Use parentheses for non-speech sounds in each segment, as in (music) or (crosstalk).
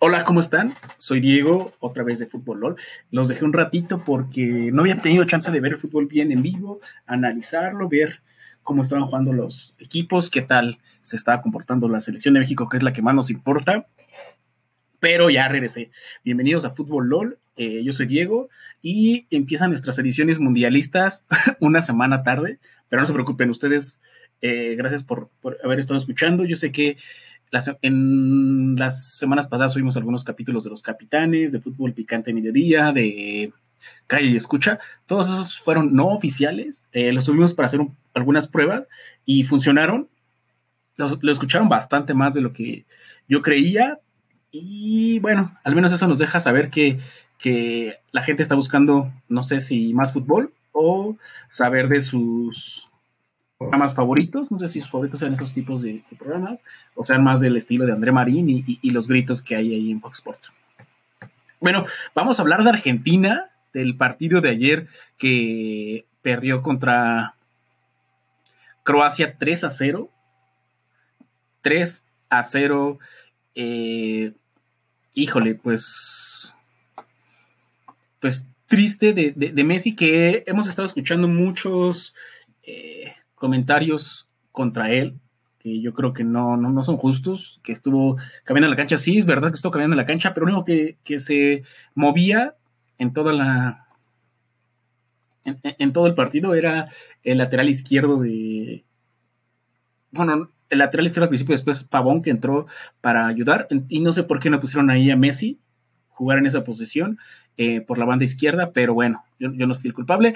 Hola, ¿cómo están? Soy Diego, otra vez de Fútbol LOL. Los dejé un ratito porque no había tenido chance de ver el fútbol bien en vivo, analizarlo, ver cómo estaban jugando los equipos, qué tal se estaba comportando la selección de México, que es la que más nos importa. Pero ya regresé. Bienvenidos a Fútbol LOL. Eh, yo soy Diego y empiezan nuestras ediciones mundialistas (laughs) una semana tarde, pero no se preocupen ustedes. Eh, gracias por, por haber estado escuchando. Yo sé que en las semanas pasadas subimos algunos capítulos de los capitanes, de fútbol picante mediodía, de calle y escucha. Todos esos fueron no oficiales. Eh, los subimos para hacer algunas pruebas y funcionaron. lo escucharon bastante más de lo que yo creía. Y bueno, al menos eso nos deja saber que, que la gente está buscando, no sé si más fútbol o saber de sus programas favoritos, no sé si sus favoritos sean estos tipos de, programas, o sean más del estilo de André Marín y, los gritos que hay ahí en Fox Sports. Bueno, vamos a hablar de Argentina, del partido de ayer que perdió contra Croacia 3 a 0. 3 a 0. Eh, híjole, pues. Pues triste de, Messi que hemos estado escuchando muchos. Eh, comentarios contra él, que yo creo que no, no, son justos, que estuvo cambiando la cancha. Sí, es verdad que estuvo cambiando la cancha, pero lo único que, se movía en toda la. En, todo el partido era el lateral izquierdo de. Bueno, el lateral izquierdo al principio, después Pavón, que entró para ayudar. Y no sé por qué no pusieron ahí a Messi jugar en esa posición eh, por la banda izquierda, pero bueno, yo, no fui el culpable.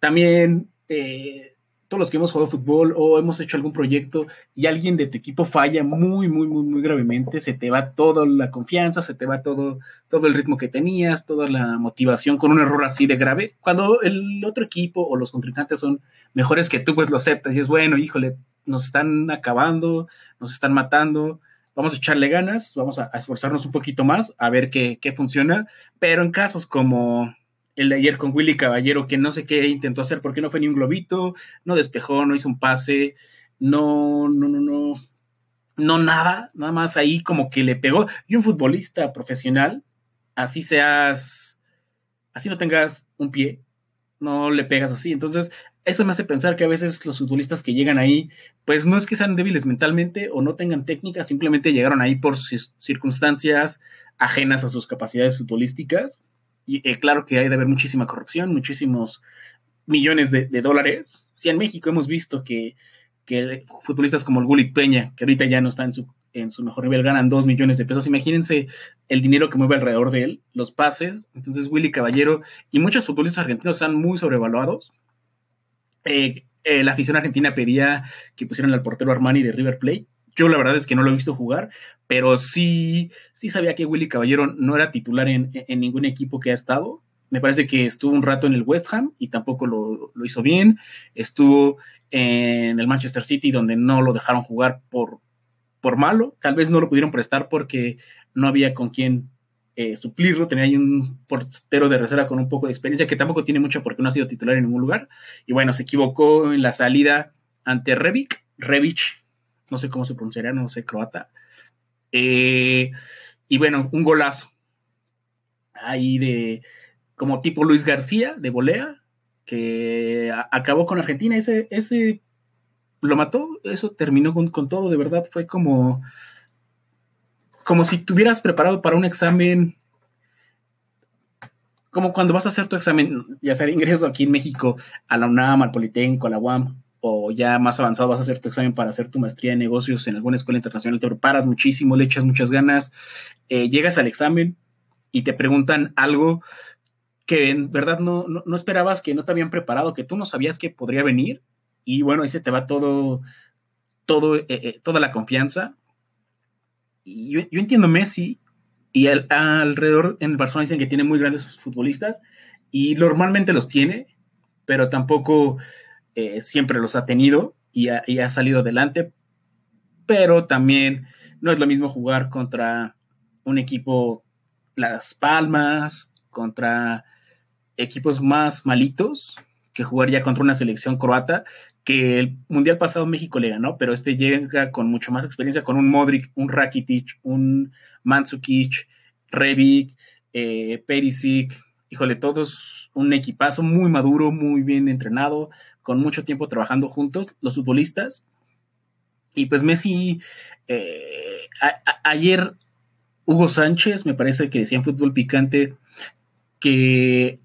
También eh, todos los que hemos jugado fútbol o hemos hecho algún proyecto y alguien de tu equipo falla muy, muy, muy, muy gravemente, se te va toda la confianza, se te va todo, todo el ritmo que tenías, toda la motivación con un error así de grave. Cuando el otro equipo o los contrincantes son mejores que tú, pues lo aceptas y es bueno, híjole, nos están acabando, nos están matando, vamos a echarle ganas, vamos a, esforzarnos un poquito más a ver qué, qué funciona, pero en casos como el de ayer con Willy Caballero, que no sé qué intentó hacer porque no fue ni un globito, no despejó, no hizo un pase, no, no, no, no, no nada, nada más ahí como que le pegó. Y un futbolista profesional, así seas, así no tengas un pie, no le pegas así. Entonces, eso me hace pensar que a veces los futbolistas que llegan ahí, pues no es que sean débiles mentalmente o no tengan técnica, simplemente llegaron ahí por circunstancias ajenas a sus capacidades futbolísticas y eh, claro que hay de haber muchísima corrupción, muchísimos millones de, dólares. Si en México hemos visto que, futbolistas como el Gullit Peña, que ahorita ya no está en su, en su mejor nivel, ganan dos millones de pesos, imagínense el dinero que mueve alrededor de él, los pases. Entonces, Willy Caballero y muchos futbolistas argentinos están muy sobrevaluados. Eh, eh, la afición argentina pedía que pusieran al portero Armani de River Plate yo la verdad es que no lo he visto jugar, pero sí, sí sabía que Willy Caballero no era titular en, ningún equipo que ha estado. Me parece que estuvo un rato en el West Ham y tampoco lo, hizo bien. Estuvo en el Manchester City donde no lo dejaron jugar por, por malo. Tal vez no lo pudieron prestar porque no había con quién eh, suplirlo. Tenía ahí un portero de reserva con un poco de experiencia que tampoco tiene mucho porque no ha sido titular en ningún lugar. Y bueno, se equivocó en la salida ante Revic. Revic no sé cómo se pronunciaría, no sé, croata. Eh, y bueno, un golazo ahí de como tipo Luis García de volea, que acabó con Argentina. Ese, ese lo mató, eso terminó con, todo, de verdad, fue como, como si tuvieras preparado para un examen, como cuando vas a hacer tu examen, ya sea ingreso aquí en México, a la UNAM, al Politécnico, a la UAM, o ya más avanzado vas a hacer tu examen para hacer tu maestría en negocios en alguna escuela internacional, te preparas muchísimo, le echas muchas ganas, eh, llegas al examen y te preguntan algo que en verdad no, no, esperabas, que no te habían preparado, que tú no sabías que podría venir, y bueno, ahí se te va todo, todo eh, eh, toda la confianza. Y yo, entiendo Messi, y alrededor en el Barcelona dicen que tiene muy grandes futbolistas, y normalmente los tiene, pero tampoco eh, siempre los ha tenido y ha, salido adelante, pero también no es lo mismo jugar contra un equipo Las Palmas, contra equipos más malitos, que jugar ya contra una selección croata que el Mundial pasado México le ganó, pero este llega con mucho más experiencia, con un Modric, un Rakitic, un Mandzukic, Rebic, eh, Perisic, híjole, todos un equipazo muy maduro, muy bien entrenado, con mucho tiempo trabajando juntos, los futbolistas. Y pues Messi, eh, ayer Hugo Sánchez, me parece que decía en Fútbol Picante que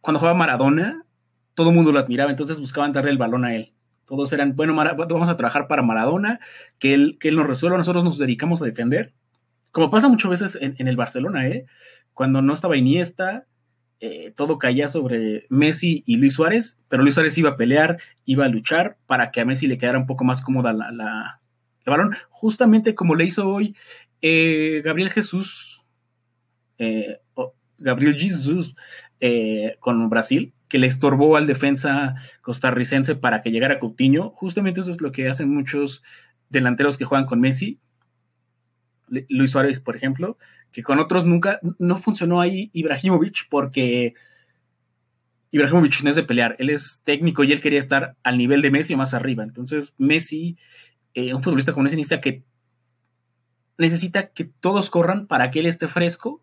cuando jugaba Maradona, todo el mundo lo admiraba, entonces buscaban darle el balón a él. Todos eran, bueno, vamos a trabajar para Maradona, que él, que él nos resuelva, nosotros nos dedicamos a defender. Como pasa muchas veces en, el Barcelona, ¿eh? Cuando no estaba Iniesta, eh, todo caía sobre Messi y Luis Suárez, pero Luis Suárez iba a pelear, iba a luchar para que a Messi le quedara un poco más cómoda la, la el balón, justamente como le hizo hoy eh, Gabriel Jesús, eh, Gabriel Jesús con Brasil, que le estorbó al defensa costarricense para que llegara Coutinho. Justamente eso es lo que hacen muchos delanteros que juegan con Messi. Luis Suárez, por ejemplo, que con otros nunca, no funcionó ahí Ibrahimovic porque Ibrahimovic no es de pelear, él es técnico y él quería estar al nivel de Messi o más arriba. Entonces, Messi, eh, un futbolista como ese, necesita que, necesita que todos corran para que él esté fresco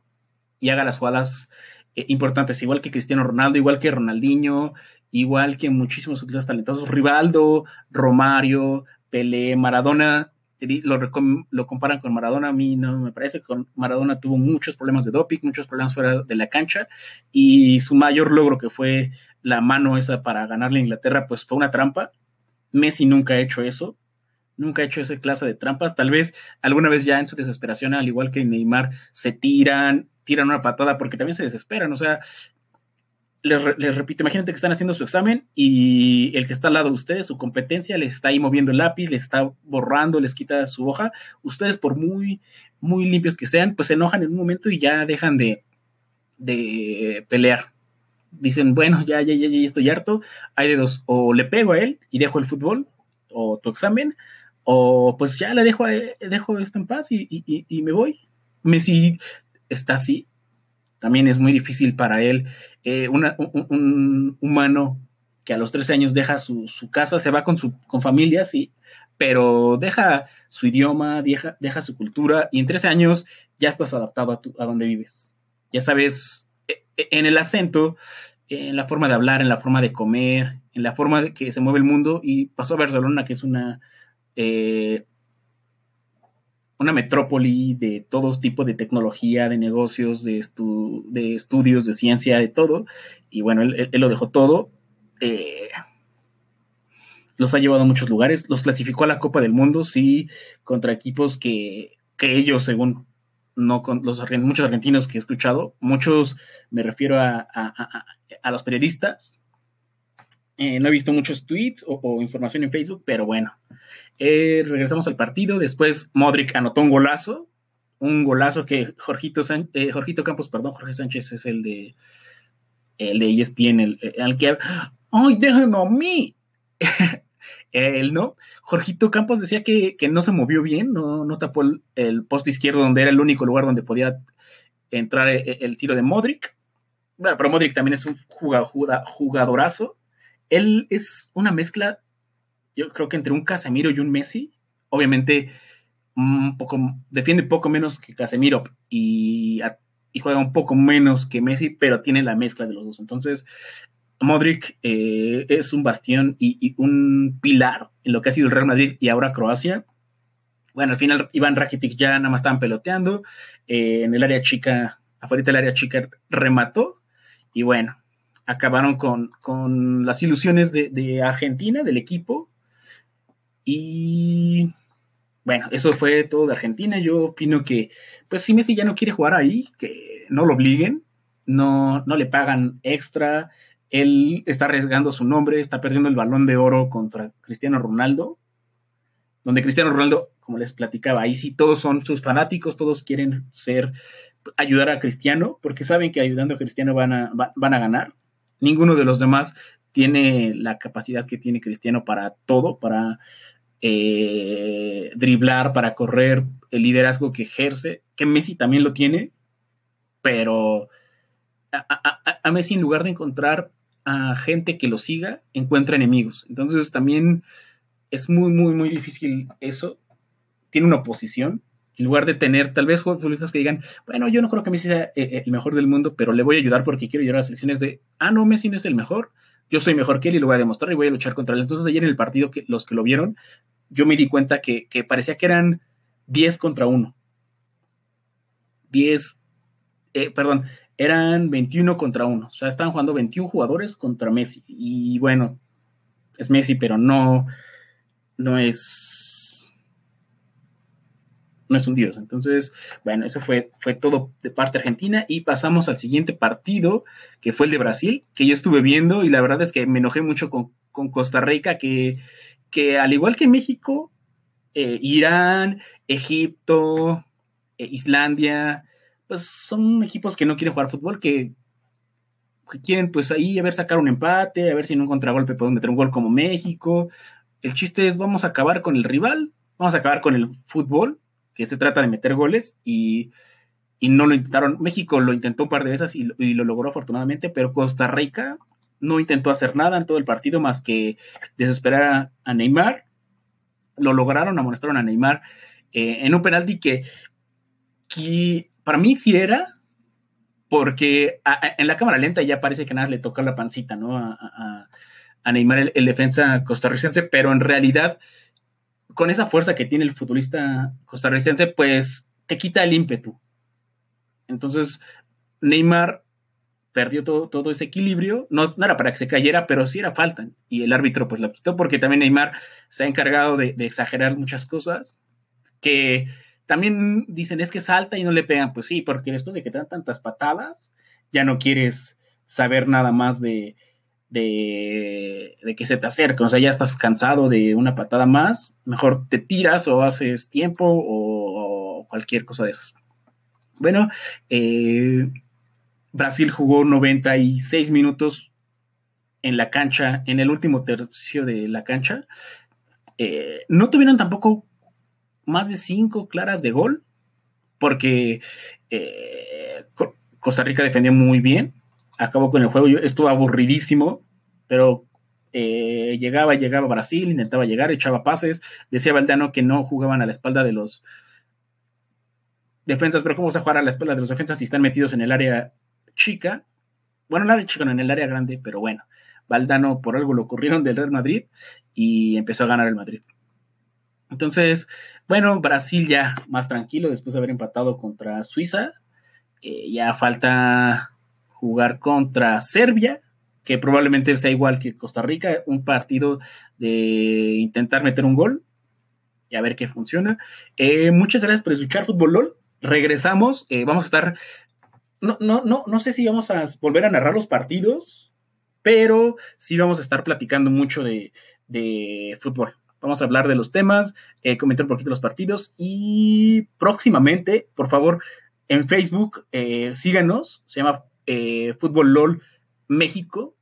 y haga las jugadas eh, importantes, igual que Cristiano Ronaldo, igual que Ronaldinho, igual que muchísimos otros talentosos, Rivaldo, Romario, Pelé, Maradona, lo, comparan con Maradona, a mí no me parece, con Maradona tuvo muchos problemas de doping, muchos problemas fuera de la cancha, y su mayor logro que fue la mano esa para ganarle a Inglaterra, pues fue una trampa. Messi nunca ha hecho eso, nunca ha hecho esa clase de trampas, tal vez alguna vez ya en su desesperación, al igual que Neymar, se tiran, tiran una patada porque también se desesperan. O sea, les, repito, imagínate que están haciendo su examen y el que está al lado de ustedes, su competencia, les está ahí moviendo el lápiz, les está borrando, les quita su hoja. Ustedes, por muy, muy limpios que sean, pues se enojan en un momento y ya dejan de, de pelear. Dicen, bueno, ya, ya, ya, ya estoy harto. Hay de dos, o le pego a él y dejo el fútbol, o tu examen, o pues ya le dejo, dejo esto en paz y, y me voy. Está así. También es muy difícil para él. Eh, un, humano que a los 13 años deja su, casa, se va con su con familia, sí, pero deja su idioma, deja, deja su cultura y en 13 años ya estás adaptado a, a donde vives. Ya sabes, e, e, en el acento, en la forma de hablar, en la forma de comer, en la forma de que se mueve el mundo y pasó a Barcelona, que es una eh, una metrópoli de todo tipo de tecnología, de negocios, de, de estudios, de ciencia, de todo. Y bueno, él, lo dejó todo. Eh, los ha llevado a muchos lugares. Los clasificó a la Copa del Mundo, sí, contra equipos que, ellos, según no con los muchos argentinos que he escuchado, muchos me refiero a, a los periodistas, eh, no he visto muchos tweets o, información en Facebook, pero bueno. Eh, regresamos al partido. Después Modric anotó un golazo. Un golazo que Jorgito, eh, Jorgito Campos, perdón, Jorge Sánchez es el de el de ESPN, el, el que ¡Ay, déjenme a mí! (laughs) él no. Jorgito Campos decía que, no se movió bien, no, no tapó el, poste izquierdo donde era el único lugar donde podía entrar el, tiro de Modric. Bueno, pero Modric también es un jugadorazo él es una mezcla, yo creo que entre un Casemiro y un Messi. Obviamente, un poco, defiende poco menos que Casemiro y, juega un poco menos que Messi, pero tiene la mezcla de los dos. Entonces, Modric eh, es un bastión y, un pilar en lo que ha sido el Real Madrid y ahora Croacia. Bueno, al final Iván Rakitic ya nada más estaban peloteando. Eh, en el área chica, afuera del área chica, remató. Y bueno, acabaron con, las ilusiones de, Argentina, del equipo. Y bueno, eso fue todo de Argentina. Yo opino que, pues si Messi ya no quiere jugar ahí, que no lo obliguen, no, no le pagan extra. Él está arriesgando su nombre, está perdiendo el balón de oro contra Cristiano Ronaldo, donde Cristiano Ronaldo, como les platicaba, ahí sí todos son sus fanáticos, todos quieren ser, ayudar a Cristiano, porque saben que ayudando a Cristiano van a, van a ganar ninguno de los demás tiene la capacidad que tiene Cristiano para todo, para eh, driblar, para correr, el liderazgo que ejerce, que Messi también lo tiene, pero a, Messi en lugar de encontrar a gente que lo siga, encuentra enemigos. Entonces también es muy, muy, muy difícil eso. Tiene una oposición. En lugar de tener tal vez futbolistas que digan, bueno, yo no creo que Messi sea eh, eh, el mejor del mundo, pero le voy a ayudar porque quiero llegar a las selecciones de, ah, no, Messi no es el mejor, yo soy mejor que él y lo voy a demostrar y voy a luchar contra él. Entonces ayer en el partido, que, los que lo vieron, yo me di cuenta que, que parecía que eran 10 contra 1. 10, eh, perdón, eran 21 contra 1. O sea, estaban jugando 21 jugadores contra Messi. Y bueno, es Messi, pero no, no es, no es un dios. Entonces, bueno, eso fue, fue todo de parte argentina. Y pasamos al siguiente partido, que fue el de Brasil, que yo estuve viendo y la verdad es que me enojé mucho con, Costa Rica, que, que al igual que México, eh, Irán, Egipto, eh, Islandia, pues son equipos que no quieren jugar fútbol, que, quieren pues ahí a ver sacar un empate, a ver si en un contragolpe pueden meter un gol como México. El chiste es vamos a acabar con el rival, vamos a acabar con el fútbol, que se trata de meter goles y, no lo intentaron. México lo intentó un par de veces y, lo logró afortunadamente, pero Costa Rica no intentó hacer nada en todo el partido más que desesperar a, Neymar. Lo lograron, amonestaron a Neymar eh, en un penalti que, que para mí sí era, porque en la cámara lenta ya parece que nada le toca la pancita, ¿no? A, Neymar, el, defensa costarricense, pero en realidad, con esa fuerza que tiene el futbolista costarricense, pues te quita el ímpetu. Entonces, Neymar perdió todo, todo ese equilibrio. No, era para que se cayera, pero sí era falta. Y el árbitro pues lo quitó porque también Neymar se ha encargado de exagerar muchas cosas que también dicen, es que salta y no le pegan. Pues sí, porque después de que te dan tantas patadas, ya no quieres saber nada más de, de, que se te acerque. O sea, ya estás cansado de una patada más. Mejor te tiras o haces tiempo o, cualquier cosa de esas. Bueno, eh, Brasil jugó 96 minutos en la cancha, en el último tercio de la cancha. Eh, no tuvieron tampoco más de cinco claras de gol, porque eh, Costa Rica defendió muy bien, acabó con el juego, estuvo aburridísimo, pero eh, llegaba, llegaba a Brasil, intentaba llegar, echaba pases, decía Valdano que no jugaban a la espalda de los defensas, pero ¿cómo vas a jugar a la espalda de los defensas si están metidos en el área chica? Bueno, no en el chica, no, en el área grande, pero bueno, Valdano por algo lo corrieron del Real Madrid y empezó a ganar el Madrid. Entonces, bueno, Brasil ya más tranquilo después de haber empatado contra Suiza. Eh, ya falta jugar contra Serbia, que probablemente sea igual que Costa Rica, un partido de intentar meter un gol y a ver qué funciona. Eh, muchas gracias por escuchar Fútbol LOL. Regresamos, eh, vamos a estar, no, no, no, no sé si vamos a volver a narrar los partidos, pero sí vamos a estar platicando mucho de, de fútbol. Vamos a hablar de los temas, eh, comentar un poquito los partidos y próximamente, por favor, en Facebook, síganos, se llama eh, Fútbol LOL México.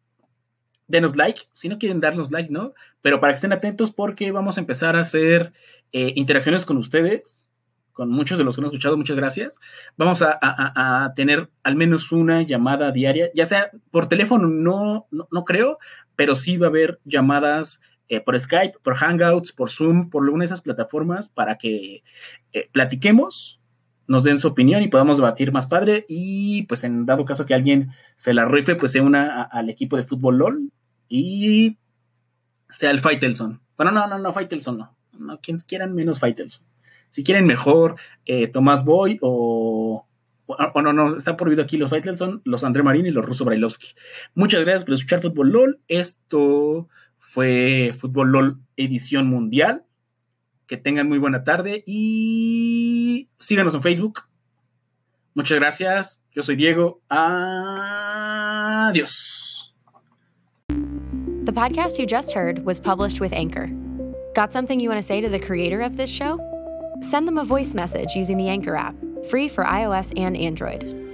Denos like, si no quieren darnos like, ¿no? Pero para que estén atentos porque vamos a empezar a hacer interacciones con ustedes, con muchos de los que han escuchado, muchas gracias. Vamos a, tener al menos una llamada diaria, ya sea por teléfono, no, no, no creo, pero sí va a haber llamadas eh, por Skype, por Hangouts, por Zoom, por alguna de esas plataformas para que eh, platiquemos, nos den su opinión y podamos debatir más padre. Y pues en dado caso que alguien se la rife, pues se una al equipo de fútbol LOL y sea el Faitelson. Bueno, no, no, no, Faitelson no. No, quienes quieran menos Faitelson. Si quieren mejor eh, Tomás Boy o, o, no, no, está prohibido aquí los Faitelson, los André Marín y los Russo Brailovsky. Muchas gracias por escuchar Fútbol LOL. Esto fue Fútbol LOL edición mundial. Que tengan muy buena tarde y síganos en Facebook. Muchas gracias. Yo soy Diego. Adiós. The podcast you just heard was published with Anchor. Got something you want to say to the creator of this show? Send them a voice message using the Anchor app, free for iOS and Android.